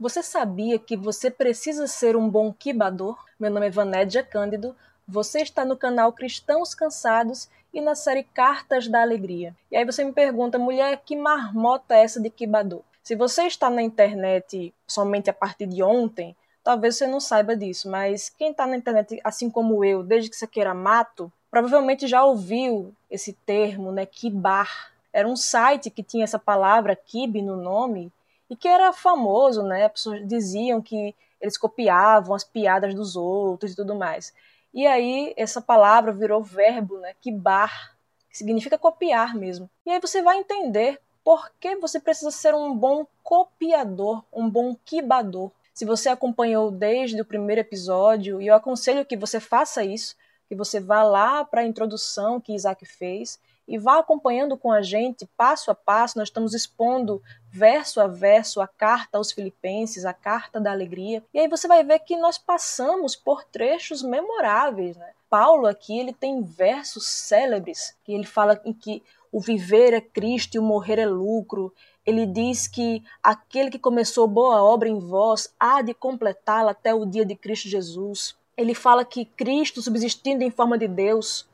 Você sabia que você precisa ser um bom quibador? Meu nome é Vanédia Cândido, você está no canal Cristãos Cansados e na série Cartas da Alegria. E aí você me pergunta, mulher, que marmota é essa de quibador? Se você está na internet somente a partir de ontem, talvez você não saiba disso, mas quem está na internet, assim como eu, desde que você queira mato, provavelmente já ouviu esse termo, né, kibar. Era um site que tinha essa palavra kib no nome e que era famoso, né? As pessoas diziam que eles copiavam as piadas dos outros e tudo mais. E aí essa palavra virou verbo, né? Kibar, que significa copiar mesmo. E aí você vai entender por que você precisa ser um bom copiador, um bom quibador. Se você acompanhou desde o primeiro episódio, e eu aconselho que você faça isso, que você vá lá para a introdução que Isaac fez e vá acompanhando com a gente passo a passo. Nós estamos expondo verso a verso a carta aos Filipenses, a carta da alegria. E aí você vai ver que nós passamos por trechos memoráveis, né? Paulo aqui ele tem versos célebres que ele fala em que o viver é Cristo e o morrer é lucro ele diz que aquele que começou boa obra em vós há de completá-la até o dia de Cristo Jesus. Ele fala que Cristo, subsistindo em forma de Deus,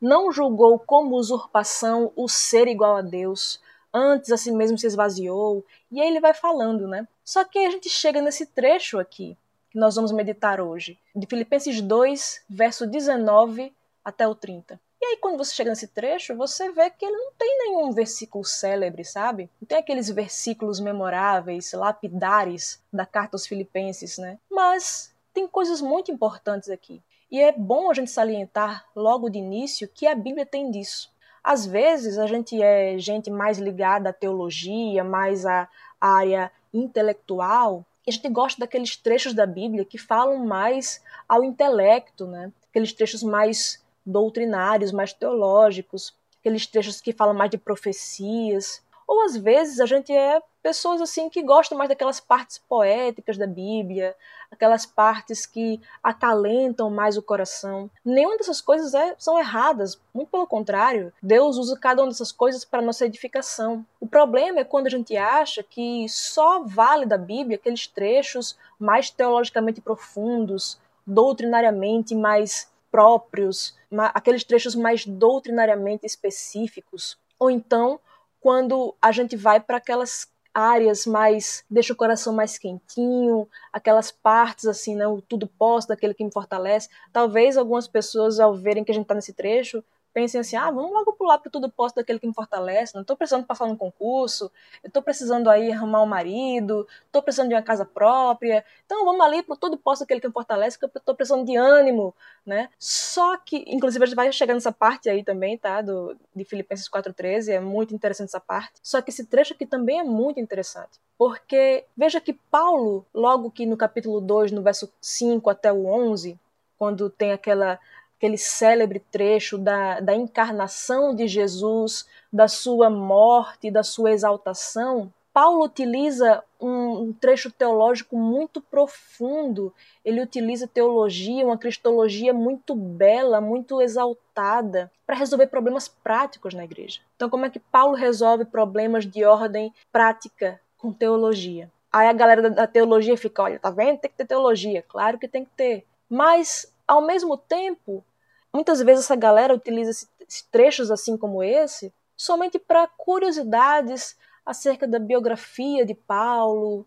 não julgou como usurpação o ser igual a Deus, antes a si mesmo se esvaziou, e aí ele vai falando, né? Só que a gente chega nesse trecho aqui, que nós vamos meditar hoje, de Filipenses 2, verso 19 até o 30. E aí, quando você chega nesse trecho, você vê que ele não tem nenhum versículo célebre, sabe? Não tem aqueles versículos memoráveis, lapidares da carta aos Filipenses, né? Mas tem coisas muito importantes aqui. E é bom a gente salientar logo de início que a Bíblia tem disso. Às vezes a gente é gente mais ligada à teologia, mais à área intelectual, e a gente gosta daqueles trechos da Bíblia que falam mais ao intelecto, né? Aqueles trechos mais doutrinários, mais teológicos, aqueles trechos que falam mais de profecias. Ou às vezes a gente é pessoas assim que gostam mais daquelas partes poéticas da Bíblia, aquelas partes que acalentam mais o coração. Nenhuma dessas coisas é, são erradas, muito pelo contrário. Deus usa cada uma dessas coisas para nossa edificação. O problema é quando a gente acha que só vale da Bíblia aqueles trechos mais teologicamente profundos, doutrinariamente mais próprios, aqueles trechos mais doutrinariamente específicos, ou então quando a gente vai para aquelas áreas mais deixa o coração mais quentinho, aquelas partes assim, né, o tudo posso daquele que me fortalece. Talvez algumas pessoas ao verem que a gente está nesse trecho pensem assim, ah, vamos logo pular para tudo posto daquele que me fortalece, não estou precisando passar num concurso, estou precisando aí arrumar um marido, estou precisando de uma casa própria, então vamos ali para tudo posto daquele que me fortalece, que eu estou precisando de ânimo, né? Só que, inclusive a gente vai chegar nessa parte aí também, tá, do, de Filipenses 4.13, é muito interessante essa parte, só que esse trecho aqui também é muito interessante, porque veja que Paulo, logo que no capítulo 2, no verso 5 até o 11, quando tem aquela aquele célebre trecho da, da encarnação de Jesus, da sua morte, da sua exaltação, Paulo utiliza um, trecho teológico muito profundo. Ele utiliza teologia, uma cristologia muito bela, muito exaltada, para resolver problemas práticos na igreja. Então, como é que Paulo resolve problemas de ordem prática com teologia? Aí a galera da teologia fica, olha, tá vendo? Tem que ter teologia. Claro que tem que ter. Mas, ao mesmo tempo, Muitas vezes essa galera utiliza trechos assim como esse somente para curiosidades acerca da biografia de Paulo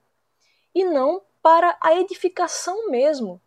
e não para a edificação mesmo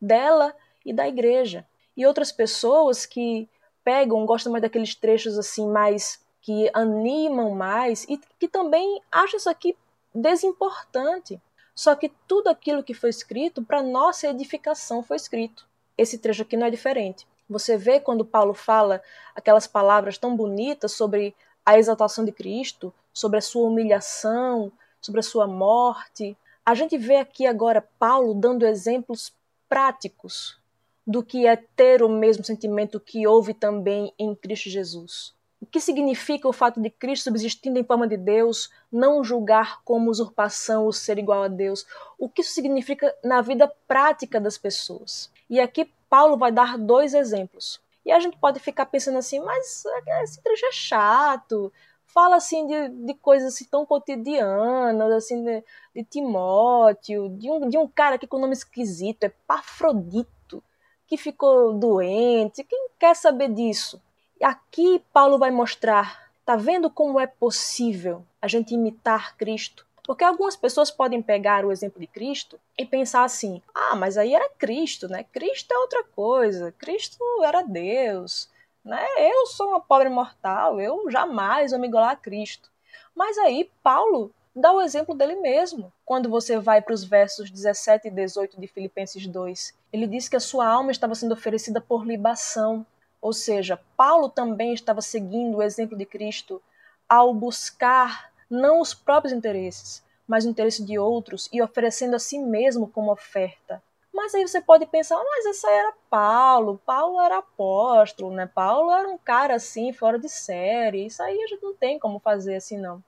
dela e da igreja. E outras pessoas que pegam, gostam mais daqueles trechos assim mais que animam mais e que também acham isso aqui desimportante. Só que tudo aquilo que foi escrito para nossa edificação foi escrito. Esse trecho aqui não é diferente. Você vê quando Paulo fala aquelas palavras tão bonitas sobre a exaltação de Cristo, sobre a sua humilhação, sobre a sua morte. A gente vê aqui agora Paulo dando exemplos práticos do que é ter o mesmo sentimento que houve também em Cristo Jesus. O que significa o fato de Cristo subsistindo em forma de Deus, não julgar como usurpação o ser igual a Deus? O que isso significa na vida prática das pessoas? E aqui Paulo vai dar dois exemplos. E a gente pode ficar pensando assim, mas esse trecho é chato, fala assim de, de coisas assim, tão cotidianas, assim, de, de Timóteo, de um, de um cara aqui com nome esquisito, é Pafrodito, que ficou doente. Quem quer saber disso? E aqui Paulo vai mostrar, tá vendo como é possível a gente imitar Cristo? Porque algumas pessoas podem pegar o exemplo de Cristo e pensar assim: ah, mas aí era Cristo, né? Cristo é outra coisa, Cristo era Deus, né? Eu sou uma pobre mortal, eu jamais vou me igualar a Cristo. Mas aí Paulo dá o exemplo dele mesmo. Quando você vai para os versos 17 e 18 de Filipenses 2, ele diz que a sua alma estava sendo oferecida por libação. Ou seja, Paulo também estava seguindo o exemplo de Cristo ao buscar não os próprios interesses, mas o interesse de outros e oferecendo a si mesmo como oferta. Mas aí você pode pensar, mas esse aí era Paulo, Paulo era apóstolo, né? Paulo era um cara assim, fora de série, isso aí a gente não tem como fazer assim não.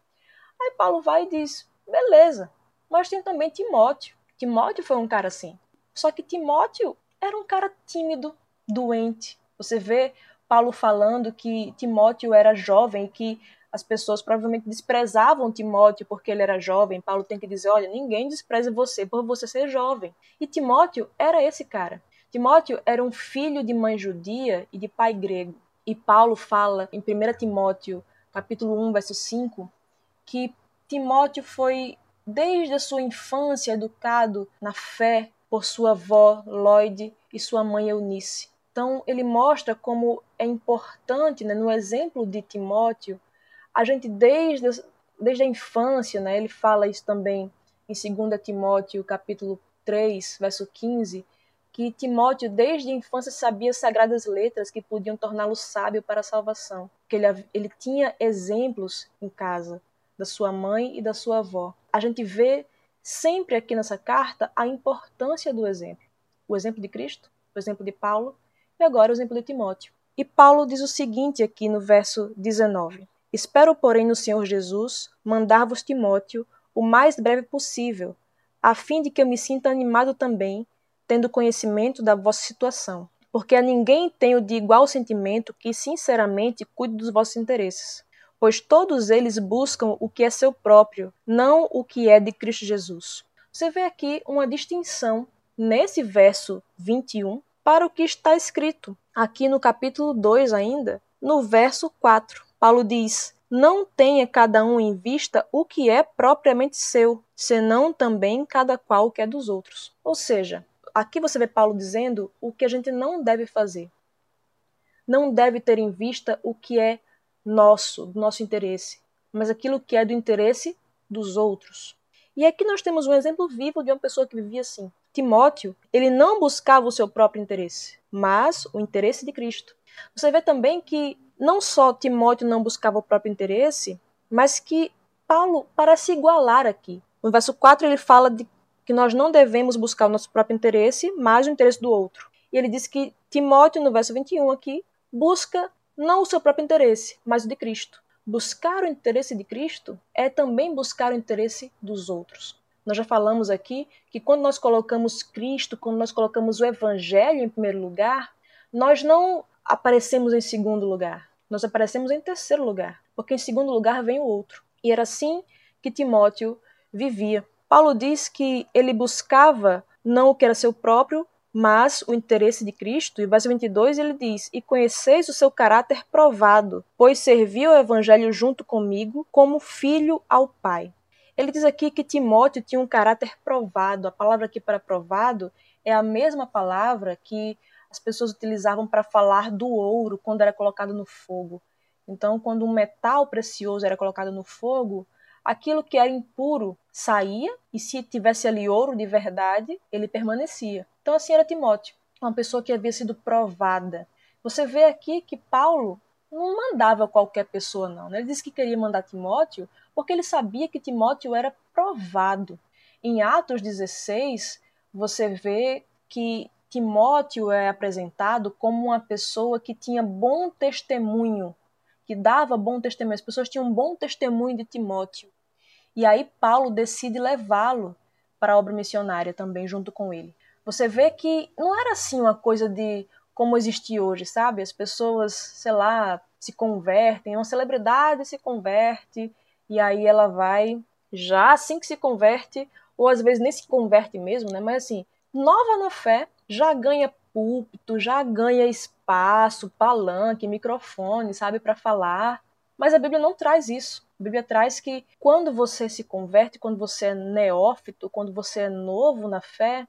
Aí Paulo vai e diz, beleza, mas tem também Timóteo. Timóteo foi um cara assim. Só que Timóteo era um cara tímido, doente. Você vê Paulo falando que Timóteo era jovem, que as pessoas provavelmente desprezavam Timóteo porque ele era jovem. Paulo tem que dizer: olha, ninguém despreza você por você ser jovem. E Timóteo era esse cara. Timóteo era um filho de mãe judia e de pai grego. E Paulo fala em 1 Timóteo, capítulo 1, verso 5, que Timóteo foi desde a sua infância educado na fé por sua avó Lloyd e sua mãe Eunice. Então ele mostra como é importante, né, no exemplo de Timóteo, a gente desde, desde a infância, né, ele fala isso também em 2 Timóteo capítulo 3, verso 15, que Timóteo desde a infância sabia sagradas letras que podiam torná-lo sábio para a salvação, que ele, ele tinha exemplos em casa da sua mãe e da sua avó. A gente vê sempre aqui nessa carta a importância do exemplo. O exemplo de Cristo, o exemplo de Paulo e agora o exemplo de Timóteo. E Paulo diz o seguinte aqui no verso 19: Espero, porém, no Senhor Jesus mandar-vos Timóteo o mais breve possível, a fim de que eu me sinta animado também, tendo conhecimento da vossa situação. Porque a ninguém tenho de igual sentimento que, sinceramente, cuide dos vossos interesses. Pois todos eles buscam o que é seu próprio, não o que é de Cristo Jesus. Você vê aqui uma distinção nesse verso 21 para o que está escrito aqui no capítulo 2 ainda, no verso 4. Paulo diz: Não tenha cada um em vista o que é propriamente seu, senão também cada qual o que é dos outros. Ou seja, aqui você vê Paulo dizendo o que a gente não deve fazer. Não deve ter em vista o que é nosso, do nosso interesse, mas aquilo que é do interesse dos outros. E aqui nós temos um exemplo vivo de uma pessoa que vivia assim. Timóteo, ele não buscava o seu próprio interesse, mas o interesse de Cristo. Você vê também que não só Timóteo não buscava o próprio interesse, mas que Paulo parece igualar aqui. No verso 4 ele fala de que nós não devemos buscar o nosso próprio interesse, mas o interesse do outro. E ele diz que Timóteo, no verso 21 aqui, busca não o seu próprio interesse, mas o de Cristo. Buscar o interesse de Cristo é também buscar o interesse dos outros. Nós já falamos aqui que quando nós colocamos Cristo, quando nós colocamos o Evangelho em primeiro lugar, nós não aparecemos em segundo lugar nós aparecemos em terceiro lugar, porque em segundo lugar vem o outro. E era assim que Timóteo vivia. Paulo diz que ele buscava não o que era seu próprio, mas o interesse de Cristo. E verso 22 ele diz: E conheceis o seu caráter provado, pois serviu o evangelho junto comigo como filho ao Pai. Ele diz aqui que Timóteo tinha um caráter provado. A palavra aqui para provado é a mesma palavra que as pessoas utilizavam para falar do ouro quando era colocado no fogo. Então, quando um metal precioso era colocado no fogo, aquilo que era impuro saía, e se tivesse ali ouro de verdade, ele permanecia. Então, assim era Timóteo, uma pessoa que havia sido provada. Você vê aqui que Paulo não mandava qualquer pessoa, não. Né? Ele disse que queria mandar Timóteo porque ele sabia que Timóteo era provado. Em Atos 16, você vê que Timóteo é apresentado como uma pessoa que tinha bom testemunho, que dava bom testemunho. As pessoas tinham um bom testemunho de Timóteo. E aí Paulo decide levá-lo para a obra missionária também junto com ele. Você vê que não era assim uma coisa de como existe hoje, sabe? As pessoas, sei lá, se convertem, uma celebridade se converte e aí ela vai já assim que se converte, ou às vezes nem se converte mesmo, né? Mas assim, nova na fé, já ganha púlpito, já ganha espaço, palanque, microfone, sabe, para falar. Mas a Bíblia não traz isso. A Bíblia traz que quando você se converte, quando você é neófito, quando você é novo na fé,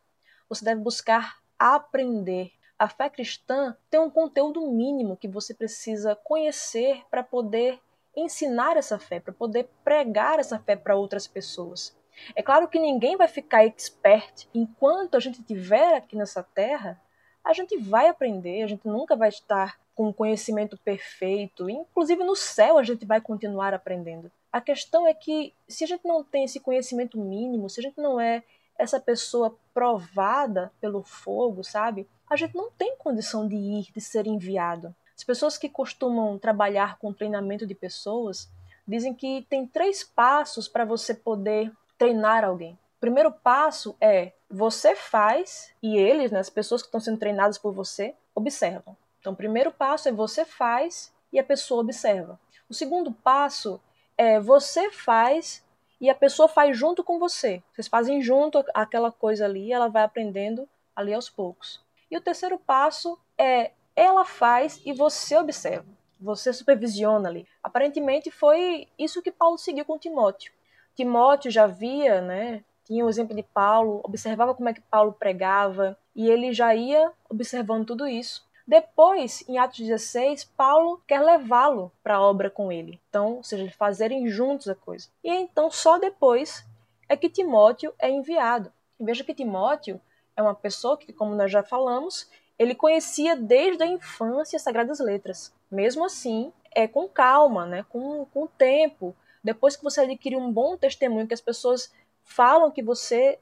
você deve buscar aprender. A fé cristã tem um conteúdo mínimo que você precisa conhecer para poder ensinar essa fé, para poder pregar essa fé para outras pessoas. É claro que ninguém vai ficar expert enquanto a gente estiver aqui nessa terra. A gente vai aprender, a gente nunca vai estar com um conhecimento perfeito. Inclusive no céu a gente vai continuar aprendendo. A questão é que se a gente não tem esse conhecimento mínimo, se a gente não é essa pessoa provada pelo fogo, sabe? A gente não tem condição de ir, de ser enviado. As pessoas que costumam trabalhar com treinamento de pessoas dizem que tem três passos para você poder treinar alguém. O primeiro passo é você faz e eles, né, as pessoas que estão sendo treinadas por você, observam. Então, o primeiro passo é você faz e a pessoa observa. O segundo passo é você faz e a pessoa faz junto com você. Vocês fazem junto aquela coisa ali, ela vai aprendendo ali aos poucos. E o terceiro passo é ela faz e você observa. Você supervisiona ali. Aparentemente foi isso que Paulo seguiu com Timóteo. Timóteo já via, né, tinha o exemplo de Paulo, observava como é que Paulo pregava e ele já ia observando tudo isso depois, em Atos 16, Paulo quer levá-lo para a obra com ele. Então, ou seja, fazerem juntos a coisa. E então, só depois é que Timóteo é enviado. E veja que Timóteo é uma pessoa que, como nós já falamos, ele conhecia desde a infância as Sagradas Letras. Mesmo assim, é com calma, né? com, com tempo. Depois que você adquire um bom testemunho, que as pessoas falam que você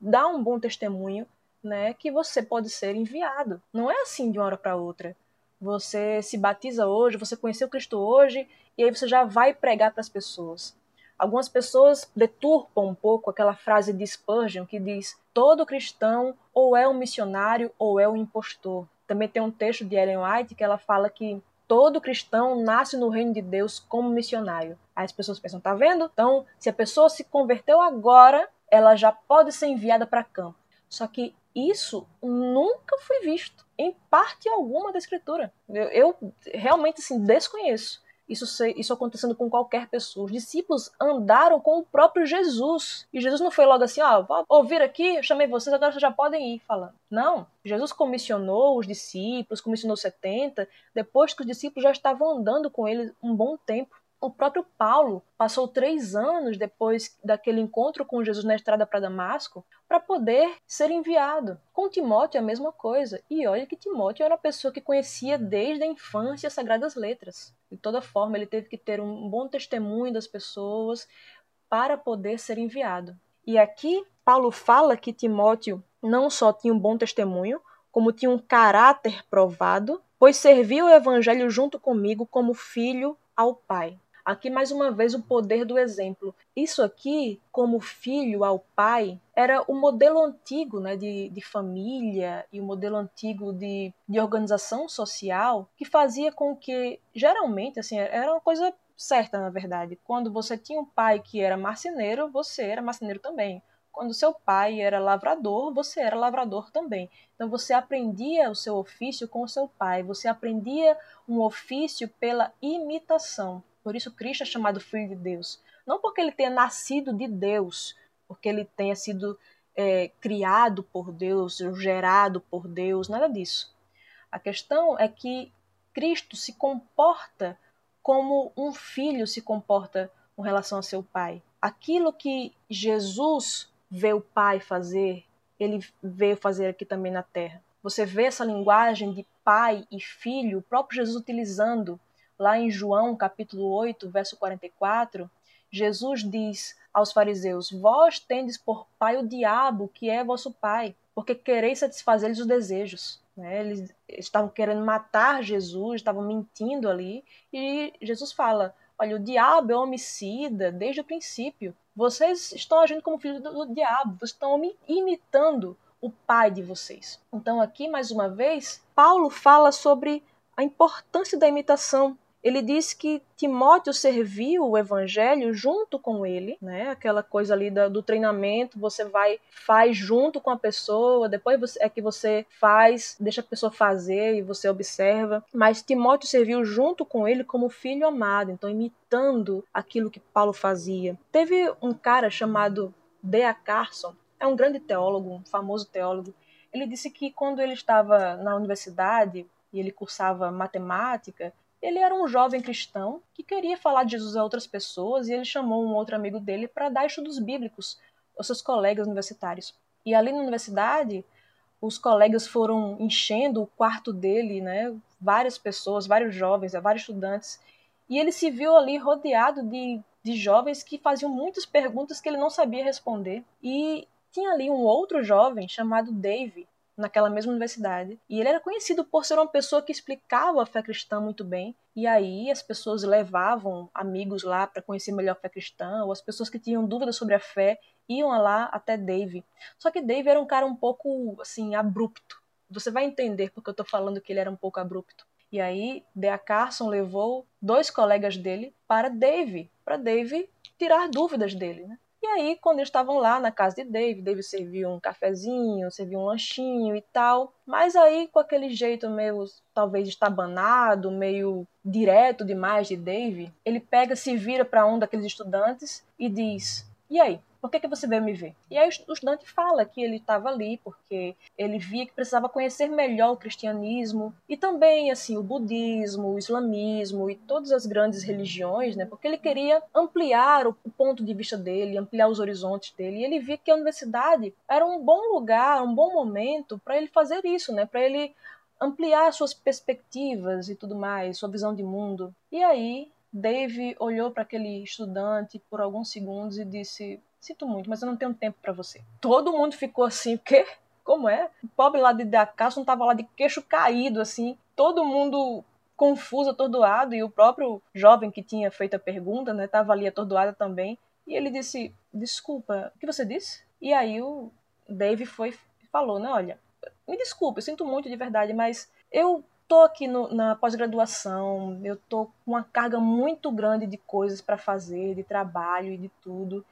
dá um bom testemunho, né, que você pode ser enviado. Não é assim de uma hora para outra. Você se batiza hoje, você conheceu Cristo hoje e aí você já vai pregar para as pessoas. Algumas pessoas deturpam um pouco aquela frase de Spurgeon que diz: todo cristão ou é um missionário ou é um impostor. Também tem um texto de Ellen White que ela fala que todo cristão nasce no reino de Deus como missionário. As pessoas pensam, tá vendo? Então, se a pessoa se converteu agora, ela já pode ser enviada para campo. Só que isso nunca foi visto em parte alguma da escritura. Eu, eu realmente assim, desconheço isso, isso acontecendo com qualquer pessoa. Os discípulos andaram com o próprio Jesus. E Jesus não foi logo assim, ó, ouvir aqui, chamei vocês, agora vocês já podem ir falando. Não. Jesus comissionou os discípulos, comissionou 70, depois que os discípulos já estavam andando com ele um bom tempo. O próprio Paulo passou três anos depois daquele encontro com Jesus na estrada para Damasco para poder ser enviado. Com Timóteo é a mesma coisa. E olha que Timóteo era uma pessoa que conhecia desde a infância as Sagradas Letras. De toda forma, ele teve que ter um bom testemunho das pessoas para poder ser enviado. E aqui, Paulo fala que Timóteo não só tinha um bom testemunho, como tinha um caráter provado, pois serviu o evangelho junto comigo como filho ao Pai. Aqui, mais uma vez, o poder do exemplo. Isso aqui, como filho ao pai, era o modelo antigo né, de, de família e o modelo antigo de, de organização social que fazia com que, geralmente, assim, era uma coisa certa, na verdade. Quando você tinha um pai que era marceneiro, você era marceneiro também. Quando seu pai era lavrador, você era lavrador também. Então você aprendia o seu ofício com o seu pai, você aprendia um ofício pela imitação. Por isso Cristo é chamado Filho de Deus. Não porque ele tenha nascido de Deus, porque ele tenha sido é, criado por Deus, gerado por Deus, nada disso. A questão é que Cristo se comporta como um filho se comporta com relação a seu pai. Aquilo que Jesus vê o pai fazer, ele veio fazer aqui também na terra. Você vê essa linguagem de pai e filho, o próprio Jesus utilizando Lá em João, capítulo 8, verso 44, Jesus diz aos fariseus: Vós tendes por pai o diabo, que é vosso pai, porque quereis satisfazer-lhes os desejos. Né? Eles estavam querendo matar Jesus, estavam mentindo ali, e Jesus fala: Olha, o diabo é homicida desde o princípio. Vocês estão agindo como filhos do, do diabo, vocês estão imitando o pai de vocês. Então, aqui, mais uma vez, Paulo fala sobre a importância da imitação. Ele diz que Timóteo serviu o evangelho junto com ele, né? Aquela coisa ali do, do treinamento, você vai, faz junto com a pessoa, depois você, é que você faz, deixa a pessoa fazer e você observa. Mas Timóteo serviu junto com ele como filho amado, então imitando aquilo que Paulo fazia. Teve um cara chamado D.A. Carson, é um grande teólogo, um famoso teólogo. Ele disse que quando ele estava na universidade e ele cursava matemática, ele era um jovem cristão que queria falar de Jesus a outras pessoas e ele chamou um outro amigo dele para dar estudos bíblicos aos seus colegas universitários. E ali na universidade, os colegas foram enchendo o quarto dele, né? Várias pessoas, vários jovens, vários estudantes. E ele se viu ali rodeado de, de jovens que faziam muitas perguntas que ele não sabia responder. E tinha ali um outro jovem chamado Dave, naquela mesma universidade, e ele era conhecido por ser uma pessoa que explicava a fé cristã muito bem. E aí as pessoas levavam amigos lá para conhecer melhor a fé cristã, ou as pessoas que tinham dúvidas sobre a fé iam lá até Dave. Só que Dave era um cara um pouco assim abrupto. Você vai entender porque eu estou falando que ele era um pouco abrupto. E aí, Dea Carson levou dois colegas dele para Dave, para Dave tirar dúvidas dele. Né? E aí, quando eles estavam lá na casa de Dave, Dave serviu um cafezinho, serviu um lanchinho e tal. Mas aí, com aquele jeito meio, talvez, estabanado, meio direto demais de Dave, ele pega, se vira para um daqueles estudantes e diz: E aí, por que, que você veio me ver? E aí o estudante fala que ele estava ali porque ele via que precisava conhecer melhor o cristianismo e também assim o budismo, o islamismo e todas as grandes religiões, né? Porque ele queria ampliar o ponto de vista dele, ampliar os horizontes dele. E ele via que a universidade era um bom lugar, um bom momento para ele fazer isso, né? Para ele ampliar suas perspectivas e tudo mais, sua visão de mundo. E aí Dave olhou para aquele estudante por alguns segundos e disse: Sinto muito, mas eu não tenho tempo para você. Todo mundo ficou assim, o quê? Como é? O pobre lá de Dacasso não tava lá de queixo caído, assim. Todo mundo confuso, atordoado, e o próprio jovem que tinha feito a pergunta, né, tava ali atordoado também. E ele disse: Desculpa, o que você disse? E aí o Dave foi falou, né, olha, me desculpe, eu sinto muito de verdade, mas eu tô aqui no, na pós-graduação, eu tô com uma carga muito grande de coisas para fazer, de trabalho e de tudo.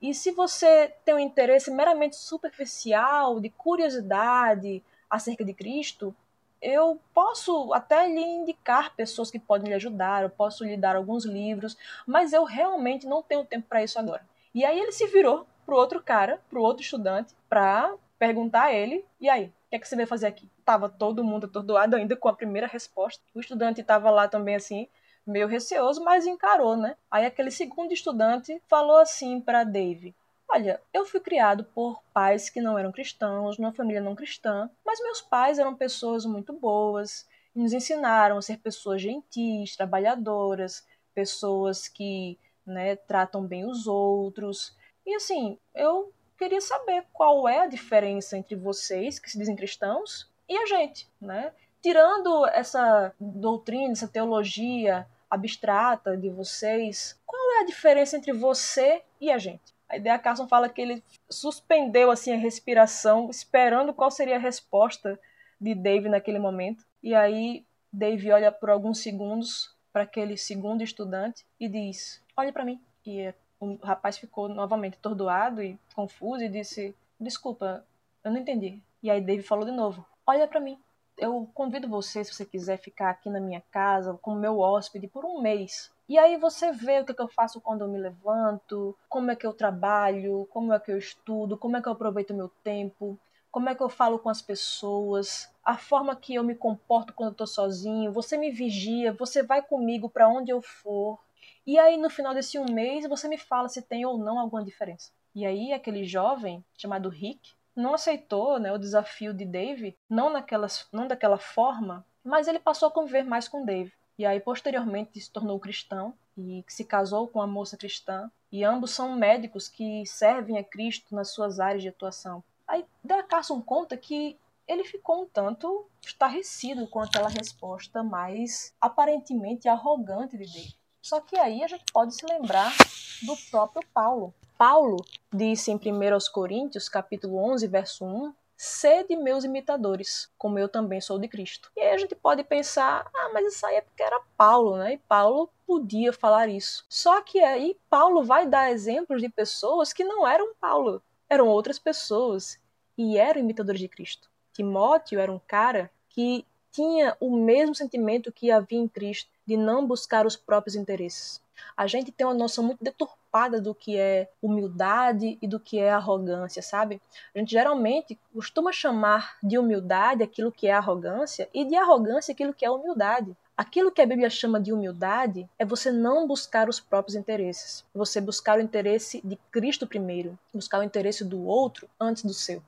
E se você tem um interesse meramente superficial, de curiosidade acerca de Cristo, eu posso até lhe indicar pessoas que podem lhe ajudar, eu posso lhe dar alguns livros, mas eu realmente não tenho tempo para isso agora. E aí ele se virou pro outro cara, pro outro estudante, para perguntar a ele: "E aí, o que é que você veio fazer aqui?" Tava todo mundo atordoado ainda com a primeira resposta. O estudante estava lá também assim, meio receoso, mas encarou, né? Aí aquele segundo estudante falou assim para Dave: Olha, eu fui criado por pais que não eram cristãos, numa família não cristã, mas meus pais eram pessoas muito boas e nos ensinaram a ser pessoas gentis, trabalhadoras, pessoas que né, tratam bem os outros. E assim, eu queria saber qual é a diferença entre vocês, que se dizem cristãos, e a gente, né? tirando essa doutrina, essa teologia abstrata de vocês, qual é a diferença entre você e a gente? A ideia Carson fala que ele suspendeu assim a respiração, esperando qual seria a resposta de Dave naquele momento. E aí Dave olha por alguns segundos para aquele segundo estudante e diz: "Olhe para mim". E o rapaz ficou novamente atordoado e confuso e disse: "Desculpa, eu não entendi". E aí Dave falou de novo: "Olha para mim" eu convido você, se você quiser, ficar aqui na minha casa como meu hóspede por um mês. E aí você vê o que, é que eu faço quando eu me levanto, como é que eu trabalho, como é que eu estudo, como é que eu aproveito meu tempo, como é que eu falo com as pessoas, a forma que eu me comporto quando eu tô sozinho. Você me vigia, você vai comigo para onde eu for. E aí no final desse um mês você me fala se tem ou não alguma diferença. E aí aquele jovem chamado Rick, não aceitou né, o desafio de Dave, não, naquelas, não daquela forma, mas ele passou a conviver mais com Dave. E aí, posteriormente, se tornou cristão e se casou com uma moça cristã. E ambos são médicos que servem a Cristo nas suas áreas de atuação. Aí, Da Carson conta que ele ficou um tanto estarrecido com aquela resposta mais aparentemente arrogante de Dave. Só que aí a gente pode se lembrar do próprio Paulo, Paulo disse em 1 Coríntios, capítulo 11, verso 1, sede meus imitadores, como eu também sou de Cristo. E aí a gente pode pensar, ah, mas isso aí é porque era Paulo, né? E Paulo podia falar isso. Só que aí Paulo vai dar exemplos de pessoas que não eram Paulo, eram outras pessoas e eram imitadores de Cristo. Timóteo era um cara que tinha o mesmo sentimento que havia em Cristo, de não buscar os próprios interesses. A gente tem uma noção muito deturpada do que é humildade e do que é arrogância, sabe? A gente geralmente costuma chamar de humildade aquilo que é arrogância e de arrogância aquilo que é humildade. Aquilo que a Bíblia chama de humildade é você não buscar os próprios interesses, você buscar o interesse de Cristo primeiro, buscar o interesse do outro antes do seu.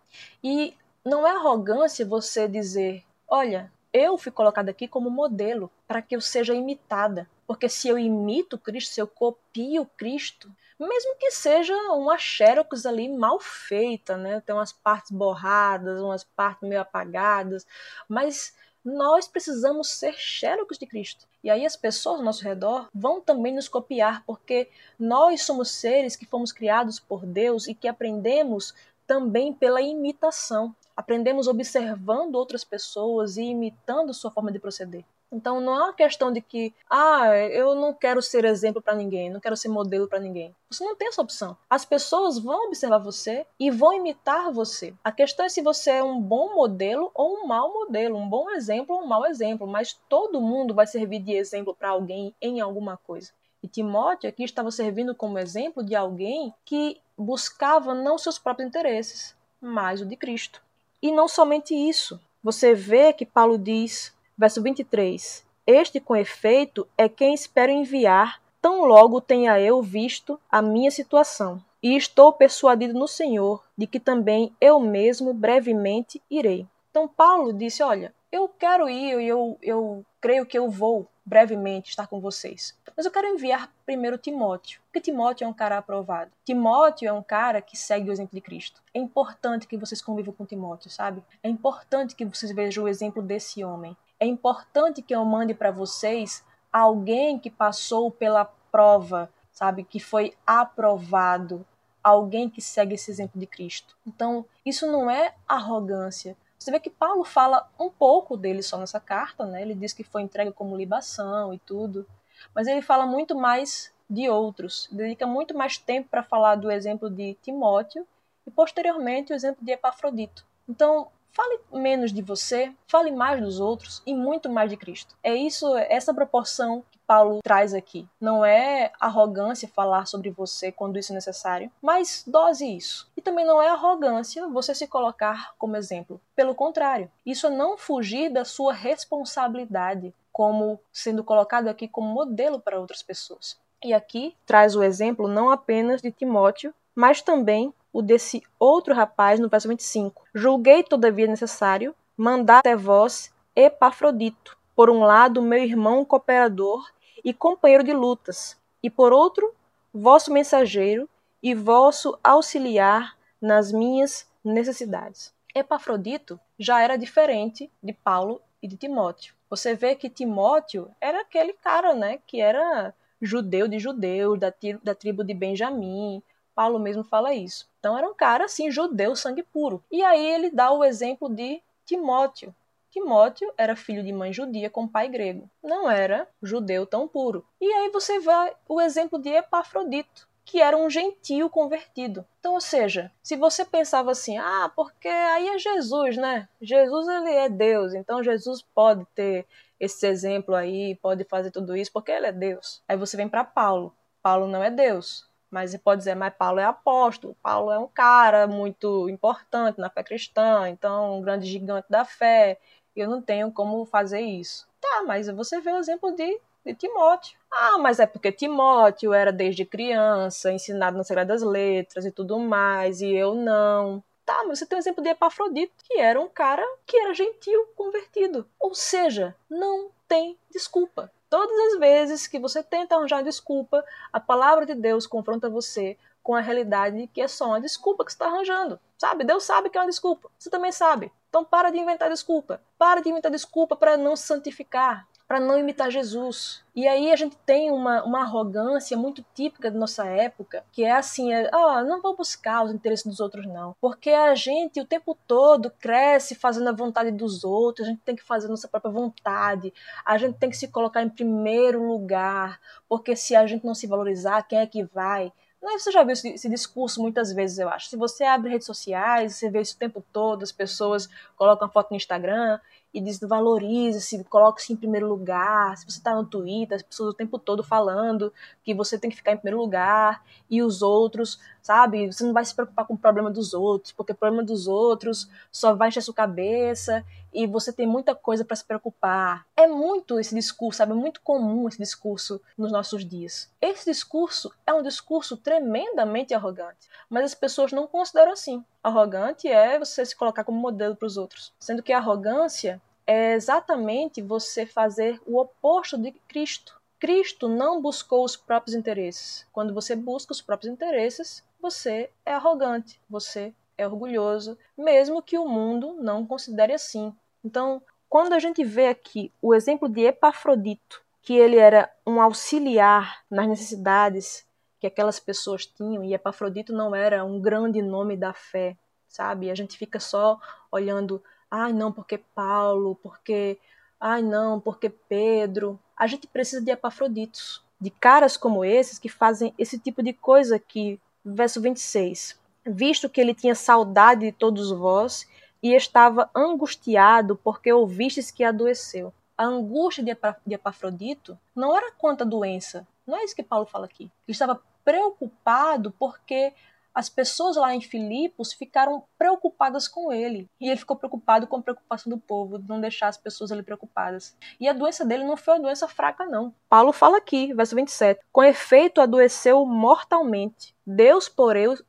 E não é arrogância você dizer: olha, eu fui colocada aqui como modelo para que eu seja imitada. Porque se eu imito Cristo, se eu copio Cristo, mesmo que seja uma xerox ali mal feita, né? Tem umas partes borradas, umas partes meio apagadas, mas nós precisamos ser xerox de Cristo. E aí as pessoas ao nosso redor vão também nos copiar, porque nós somos seres que fomos criados por Deus e que aprendemos também pela imitação. Aprendemos observando outras pessoas e imitando sua forma de proceder. Então não é uma questão de que, ah, eu não quero ser exemplo para ninguém, não quero ser modelo para ninguém. Você não tem essa opção. As pessoas vão observar você e vão imitar você. A questão é se você é um bom modelo ou um mau modelo, um bom exemplo ou um mau exemplo, mas todo mundo vai servir de exemplo para alguém em alguma coisa. E Timóteo aqui estava servindo como exemplo de alguém que buscava não seus próprios interesses, mas o de Cristo. E não somente isso. Você vê que Paulo diz, verso 23: Este, com efeito, é quem espero enviar, tão logo tenha eu visto a minha situação. E estou persuadido no Senhor de que também eu mesmo brevemente irei. Então, Paulo disse: Olha, eu quero ir, eu, eu creio que eu vou brevemente estar com vocês. Mas eu quero enviar primeiro Timóteo, porque Timóteo é um cara aprovado. Timóteo é um cara que segue o exemplo de Cristo. É importante que vocês convivam com Timóteo, sabe? É importante que vocês vejam o exemplo desse homem. É importante que eu mande para vocês alguém que passou pela prova, sabe? Que foi aprovado. Alguém que segue esse exemplo de Cristo. Então, isso não é arrogância, você vê que Paulo fala um pouco dele só nessa carta, né? Ele diz que foi entregue como libação e tudo, mas ele fala muito mais de outros, dedica muito mais tempo para falar do exemplo de Timóteo e posteriormente o exemplo de Epafrodito. Então, fale menos de você, fale mais dos outros e muito mais de Cristo. É isso, essa proporção Paulo traz aqui. Não é arrogância falar sobre você quando isso é necessário, mas dose isso. E também não é arrogância você se colocar como exemplo. Pelo contrário, isso é não fugir da sua responsabilidade como sendo colocado aqui como modelo para outras pessoas. E aqui traz o exemplo não apenas de Timóteo, mas também o desse outro rapaz no verso 25. Julguei, todavia, necessário mandar até vós Epafrodito, por um lado, meu irmão cooperador e companheiro de lutas, e por outro, vosso mensageiro e vosso auxiliar nas minhas necessidades. Epafrodito já era diferente de Paulo e de Timóteo. Você vê que Timóteo era aquele cara, né, que era judeu de judeus, da, da tribo de Benjamim. Paulo mesmo fala isso. Então era um cara assim, judeu, sangue puro. E aí ele dá o exemplo de Timóteo, Timóteo era filho de mãe judia com pai grego. Não era judeu tão puro. E aí você vê o exemplo de Epafrodito, que era um gentio convertido. Então, ou seja, se você pensava assim, ah, porque aí é Jesus, né? Jesus ele é Deus, então Jesus pode ter esse exemplo aí, pode fazer tudo isso porque ele é Deus. Aí você vem para Paulo. Paulo não é Deus, mas você pode dizer, mas Paulo é apóstolo, Paulo é um cara muito importante na fé cristã, então um grande gigante da fé eu não tenho como fazer isso. Tá, mas você vê o exemplo de, de Timóteo. Ah, mas é porque Timóteo era desde criança, ensinado nas Sagradas Letras e tudo mais, e eu não. Tá, mas você tem o exemplo de Epafrodito, que era um cara que era gentil, convertido. Ou seja, não tem desculpa. Todas as vezes que você tenta arranjar desculpa, a palavra de Deus confronta você com a realidade que é só uma desculpa que você está arranjando. Sabe? Deus sabe que é uma desculpa. Você também sabe. Então para de inventar desculpa. Para de inventar desculpa para não santificar, para não imitar Jesus. E aí a gente tem uma, uma arrogância muito típica da nossa época, que é assim, é, ah, não vou buscar os interesses dos outros não, porque a gente o tempo todo cresce fazendo a vontade dos outros, a gente tem que fazer a nossa própria vontade, a gente tem que se colocar em primeiro lugar, porque se a gente não se valorizar, quem é que vai? Você já viu esse, discurso muitas vezes, eu acho. Se você abre redes sociais, você vê isso o tempo todo, as pessoas colocam foto no Instagram e dizem valorize-se, coloque-se em primeiro lugar. Se você está no Twitter, as pessoas o tempo todo falando que você tem que ficar em primeiro lugar e os outros, sabe? Você não vai se preocupar com o problema dos outros, porque o problema dos outros só vai encher sua cabeça e você tem muita coisa para se preocupar. É muito esse discurso, sabe? É muito comum esse discurso nos nossos dias. Esse discurso é um discurso tremendamente arrogante, mas as pessoas não consideram assim. Arrogante é você se colocar como modelo para os outros, sendo que a arrogância é exatamente você fazer o oposto de Cristo. Cristo não buscou os próprios interesses. Quando você busca os próprios interesses, você é arrogante, você é orgulhoso, mesmo que o mundo não considere assim. Então, quando a gente vê aqui o exemplo de Epafrodito, que ele era um auxiliar nas necessidades que aquelas pessoas tinham, e Epafrodito não era um grande nome da fé, sabe? A gente fica só olhando, ai não, porque Paulo, porque ai não, porque Pedro. A gente precisa de Epafroditos, de caras como esses que fazem esse tipo de coisa aqui. Verso 26. Visto que ele tinha saudade de todos vós e estava angustiado porque ouvistes que adoeceu. A angústia de Epafrodito não era quanto a doença, não é isso que Paulo fala aqui. Ele estava preocupado porque as pessoas lá em Filipos ficaram preocupadas com ele. E ele ficou preocupado com a preocupação do povo, de não deixar as pessoas ali preocupadas. E a doença dele não foi uma doença fraca, não. Paulo fala aqui, verso 27. Com efeito, adoeceu mortalmente. Deus,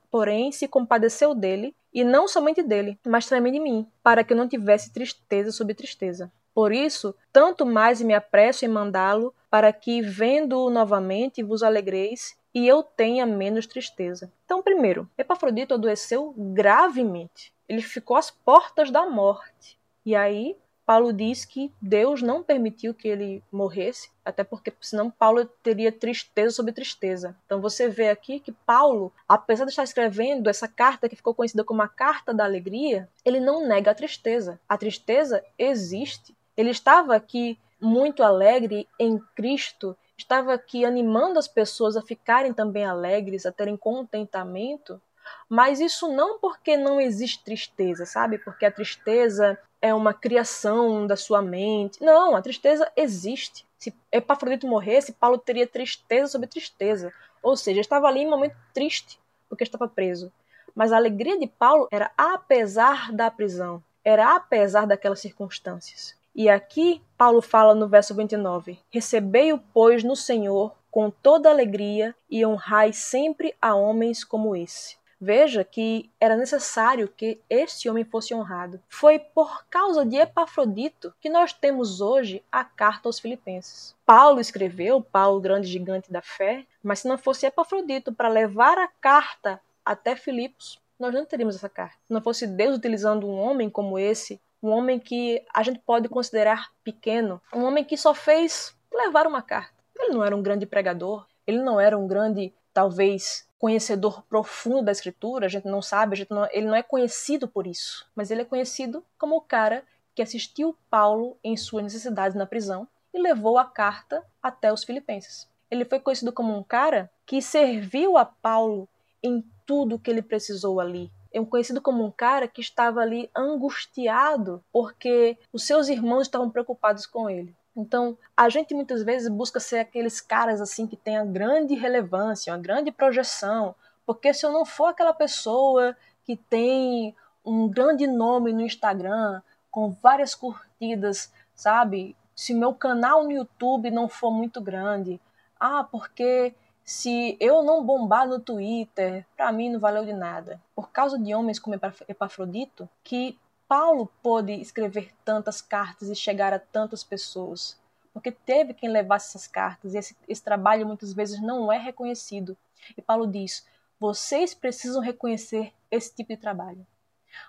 porém, se compadeceu dele, e não somente dele, mas também de mim, para que eu não tivesse tristeza sobre tristeza. Por isso, tanto mais me apresso em mandá-lo, para que, vendo-o novamente, vos alegreis e eu tenha menos tristeza. Então, primeiro, Epafrodito adoeceu gravemente. Ele ficou às portas da morte. E aí, Paulo diz que Deus não permitiu que ele morresse, até porque senão Paulo teria tristeza sobre tristeza. Então você vê aqui que Paulo, apesar de estar escrevendo essa carta que ficou conhecida como a carta da alegria, ele não nega a tristeza. A tristeza existe. Ele estava aqui muito alegre em Cristo estava aqui animando as pessoas a ficarem também alegres, a terem contentamento, mas isso não porque não existe tristeza, sabe? Porque a tristeza é uma criação da sua mente. Não, a tristeza existe. Se Epafrodito morresse, Paulo teria tristeza sobre tristeza. Ou seja, estava ali em um momento triste, porque estava preso. Mas a alegria de Paulo era apesar da prisão, era apesar daquelas circunstâncias. E aqui Paulo fala no verso 29: Recebei-o, pois, no Senhor com toda alegria e honrai sempre a homens como esse. Veja que era necessário que este homem fosse honrado. Foi por causa de Epafrodito que nós temos hoje a carta aos Filipenses. Paulo escreveu, Paulo, grande gigante da fé, mas se não fosse Epafrodito para levar a carta até Filipos, nós não teríamos essa carta. Se não fosse Deus utilizando um homem como esse um homem que a gente pode considerar pequeno, um homem que só fez levar uma carta. Ele não era um grande pregador, ele não era um grande, talvez, conhecedor profundo da escritura, a gente não sabe, gente não, ele não é conhecido por isso, mas ele é conhecido como o cara que assistiu Paulo em suas necessidades na prisão e levou a carta até os filipenses. Ele foi conhecido como um cara que serviu a Paulo em tudo que ele precisou ali, é conhecido como um cara que estava ali angustiado porque os seus irmãos estavam preocupados com ele. Então, a gente muitas vezes busca ser aqueles caras assim que tem a grande relevância, uma grande projeção, porque se eu não for aquela pessoa que tem um grande nome no Instagram, com várias curtidas, sabe? Se meu canal no YouTube não for muito grande, ah, porque se eu não bombar no Twitter, para mim não valeu de nada. Por causa de homens como Epafrodito, que Paulo pôde escrever tantas cartas e chegar a tantas pessoas. Porque teve quem levasse essas cartas e esse, esse trabalho muitas vezes não é reconhecido. E Paulo diz: vocês precisam reconhecer esse tipo de trabalho.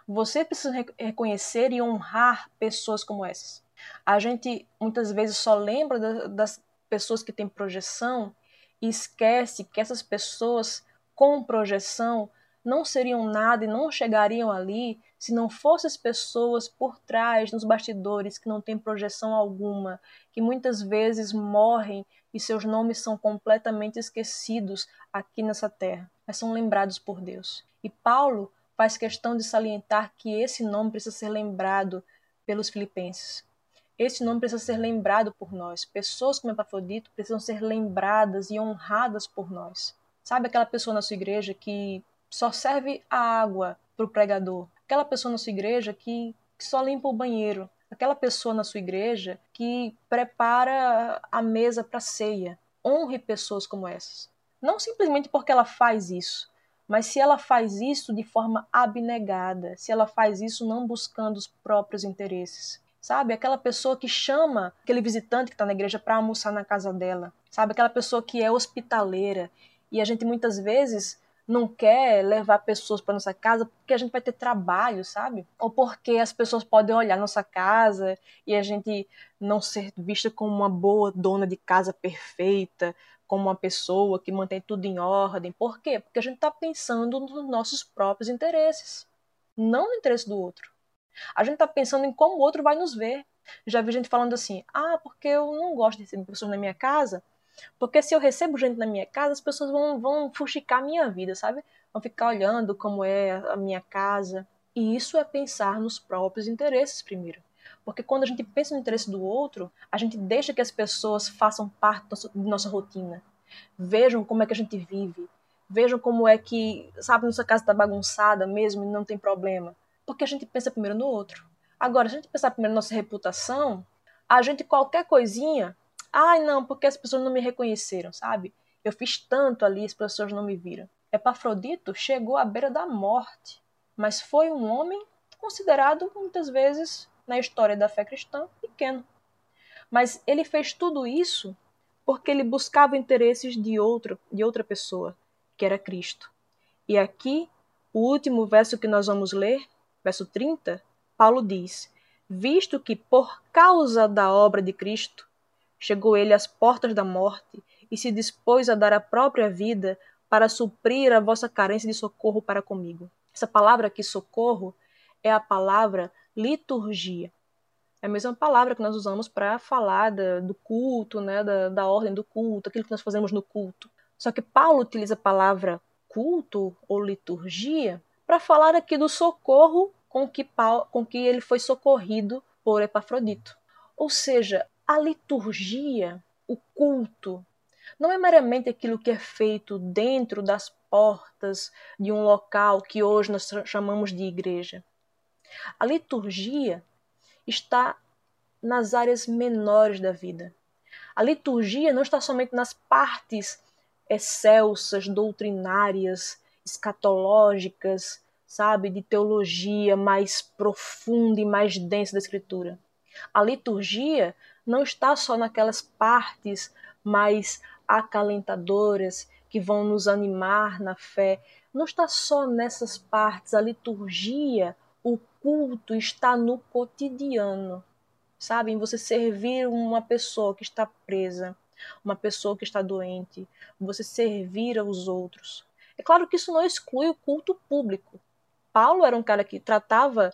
Vocês precisam reconhecer e honrar pessoas como essas. A gente muitas vezes só lembra das pessoas que têm projeção e esquece que essas pessoas com projeção não seriam nada e não chegariam ali se não fossem as pessoas por trás, nos bastidores, que não têm projeção alguma, que muitas vezes morrem e seus nomes são completamente esquecidos aqui nessa terra, mas são lembrados por Deus. E Paulo faz questão de salientar que esse nome precisa ser lembrado pelos filipenses. Esse nome precisa ser lembrado por nós. Pessoas como Epafrodito precisam ser lembradas e honradas por nós. Sabe aquela pessoa na sua igreja que só serve a água para o pregador? Aquela pessoa na sua igreja que, que só limpa o banheiro? Aquela pessoa na sua igreja que prepara a mesa para ceia? Honre pessoas como essas. Não simplesmente porque ela faz isso, mas se ela faz isso de forma abnegada, se ela faz isso não buscando os próprios interesses, sabe? Aquela pessoa que chama aquele visitante que está na igreja para almoçar na casa dela, sabe? Aquela pessoa que é hospitaleira e a gente muitas vezes não quer levar pessoas para nossa casa porque a gente vai ter trabalho, sabe? Ou porque as pessoas podem olhar nossa casa e a gente não ser vista como uma boa dona de casa perfeita, como uma pessoa que mantém tudo em ordem. Por quê? Porque a gente está pensando nos nossos próprios interesses, não no interesse do outro. A gente está pensando em como o outro vai nos ver. Já vi gente falando assim: ah, porque eu não gosto de receber pessoas na minha casa, porque se eu recebo gente na minha casa, as pessoas vão, vão fuxicar a minha vida, sabe? Vão ficar olhando como é a minha casa. E isso é pensar nos próprios interesses primeiro. Porque quando a gente pensa no interesse do outro, a gente deixa que as pessoas façam parte da nossa rotina. Vejam como é que a gente vive. Vejam como é que, sabe, nossa casa está bagunçada mesmo e não tem problema porque a gente pensa primeiro no outro. Agora, se a gente pensar primeiro na nossa reputação, a gente qualquer coisinha, ai não, porque as pessoas não me reconheceram, sabe? Eu fiz tanto ali, as pessoas não me viram. Epafrodito chegou à beira da morte, mas foi um homem considerado muitas vezes na história da fé cristã pequeno. Mas ele fez tudo isso porque ele buscava interesses de outro, de outra pessoa, que era Cristo. E aqui, o último verso que nós vamos ler verso 30, Paulo diz: Visto que por causa da obra de Cristo chegou ele às portas da morte e se dispôs a dar a própria vida para suprir a vossa carência de socorro para comigo. Essa palavra aqui, socorro, é a palavra liturgia. É a mesma palavra que nós usamos para falar da, do culto, né, da, da ordem do culto, aquilo que nós fazemos no culto. Só que Paulo utiliza a palavra culto ou liturgia para falar aqui do socorro com que, Paulo, com que ele foi socorrido por Epafrodito. Ou seja, a liturgia, o culto, não é meramente aquilo que é feito dentro das portas de um local que hoje nós chamamos de igreja. A liturgia está nas áreas menores da vida. A liturgia não está somente nas partes excelsas, doutrinárias, escatológicas, sabe, de teologia mais profunda e mais densa da Escritura. A liturgia não está só naquelas partes mais acalentadoras que vão nos animar na fé. Não está só nessas partes. A liturgia, o culto está no cotidiano. Sabe, em você servir uma pessoa que está presa, uma pessoa que está doente, você servir aos outros. É claro que isso não exclui o culto público. Paulo era um cara que tratava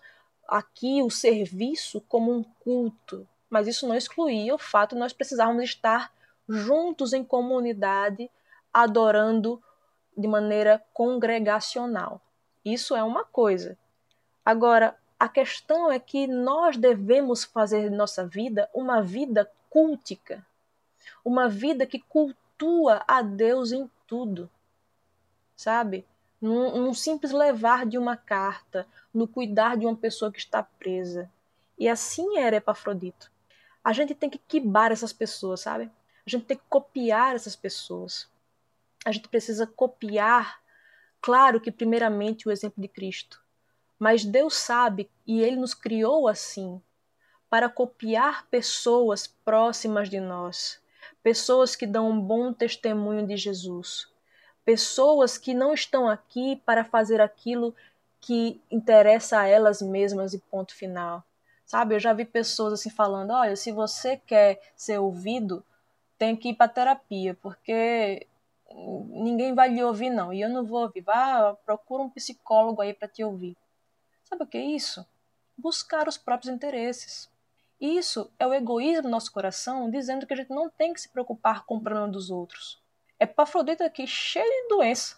aqui o serviço como um culto, mas isso não excluía o fato de nós precisarmos estar juntos em comunidade, adorando de maneira congregacional. Isso é uma coisa. Agora, a questão é que nós devemos fazer de nossa vida uma vida cultica, uma vida que cultua a Deus em tudo sabe? Num, num simples levar de uma carta, no cuidar de uma pessoa que está presa. E assim era Epafrodito. A gente tem que quibar essas pessoas, sabe? A gente tem que copiar essas pessoas. A gente precisa copiar, claro que primeiramente o exemplo de Cristo. Mas Deus sabe e Ele nos criou assim, para copiar pessoas próximas de nós, pessoas que dão um bom testemunho de Jesus, pessoas que não estão aqui para fazer aquilo que interessa a elas mesmas e ponto final. Sabe, eu já vi pessoas assim falando, olha, se você quer ser ouvido, tem que ir para terapia, porque ninguém vai lhe ouvir não, e eu não vou ouvir. Vá, procura um psicólogo aí para te ouvir. Sabe o que é isso? Buscar os próprios interesses. Isso é o egoísmo do nosso coração dizendo que a gente não tem que se preocupar com o problema dos outros. Epafrodito aqui, cheio de doença,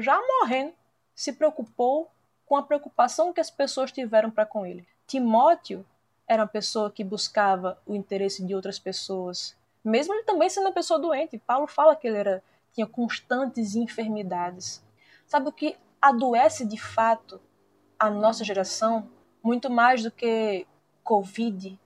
já morrendo, se preocupou com a preocupação que as pessoas tiveram para com ele. Timóteo era uma pessoa que buscava o interesse de outras pessoas, mesmo ele também sendo uma pessoa doente. Paulo fala que ele era, tinha constantes enfermidades. Sabe o que adoece de fato a nossa geração? Muito mais do que Covid,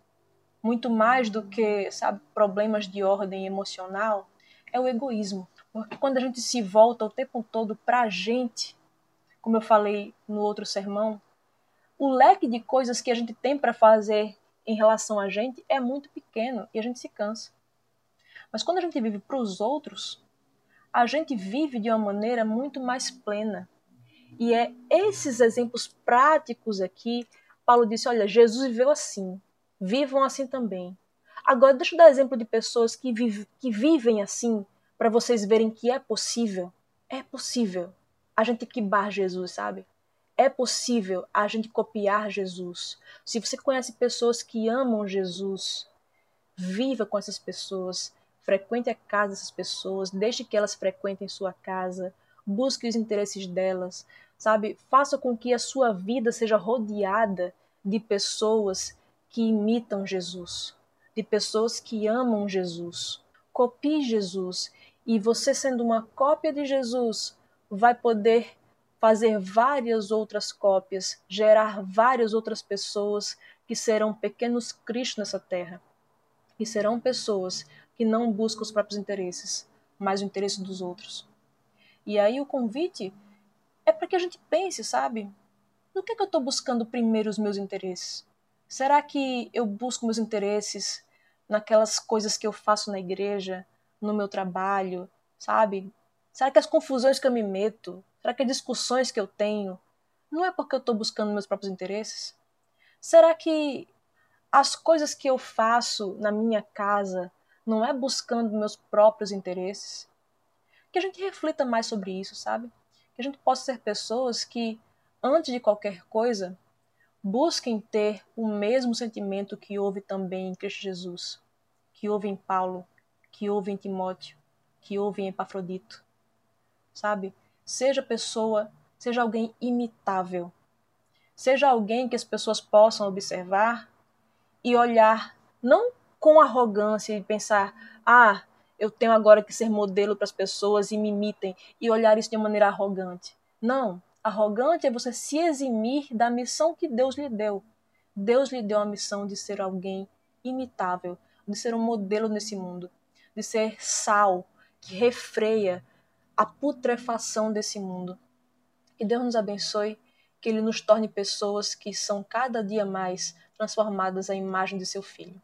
muito mais do que, sabe, problemas de ordem emocional, é o egoísmo. Porque quando a gente se volta o tempo todo para a gente, como eu falei no outro sermão, o leque de coisas que a gente tem para fazer em relação a gente é muito pequeno e a gente se cansa. Mas quando a gente vive para os outros, a gente vive de uma maneira muito mais plena. E é esses exemplos práticos aqui Paulo disse: Olha, Jesus viveu assim, vivam assim também. Agora, deixa eu dar exemplo de pessoas que, vive, que vivem assim, para vocês verem que é possível. É possível a gente quibar Jesus, sabe? É possível a gente copiar Jesus. Se você conhece pessoas que amam Jesus, viva com essas pessoas, frequente a casa dessas pessoas, deixe que elas frequentem sua casa, busque os interesses delas, sabe? Faça com que a sua vida seja rodeada de pessoas que imitam Jesus, de pessoas que amam Jesus. Copie Jesus e você, sendo uma cópia de Jesus, vai poder fazer várias outras cópias, gerar várias outras pessoas que serão pequenos Cristos nessa terra. E serão pessoas que não buscam os próprios interesses, mas o interesse dos outros. E aí o convite é para que a gente pense, sabe? No que, é que eu estou buscando primeiro os meus interesses? Será que eu busco meus interesses naquelas coisas que eu faço na igreja, no meu trabalho, sabe? Será que as confusões que eu me meto, será que as discussões que eu tenho, não é porque eu estou buscando meus próprios interesses? Será que as coisas que eu faço na minha casa não é buscando meus próprios interesses? Que a gente reflita mais sobre isso, sabe? que a gente possa ser pessoas que, antes de qualquer coisa, busquem ter o mesmo sentimento que houve também em Cristo Jesus, que houve em Paulo, que houve em Timóteo, que houve em Epafrodito. Sabe? Seja pessoa, seja alguém imitável. Seja alguém que as pessoas possam observar e olhar não com arrogância e pensar: "Ah, eu tenho agora que ser modelo para as pessoas e me imitem e olhar isso de maneira arrogante. Não, arrogante é você se eximir da missão que Deus lhe deu. Deus lhe deu a missão de ser alguém imitável, de ser um modelo nesse mundo, de ser sal que refreia a putrefação desse mundo. Que Deus nos abençoe, que Ele nos torne pessoas que são cada dia mais transformadas à imagem de seu Filho.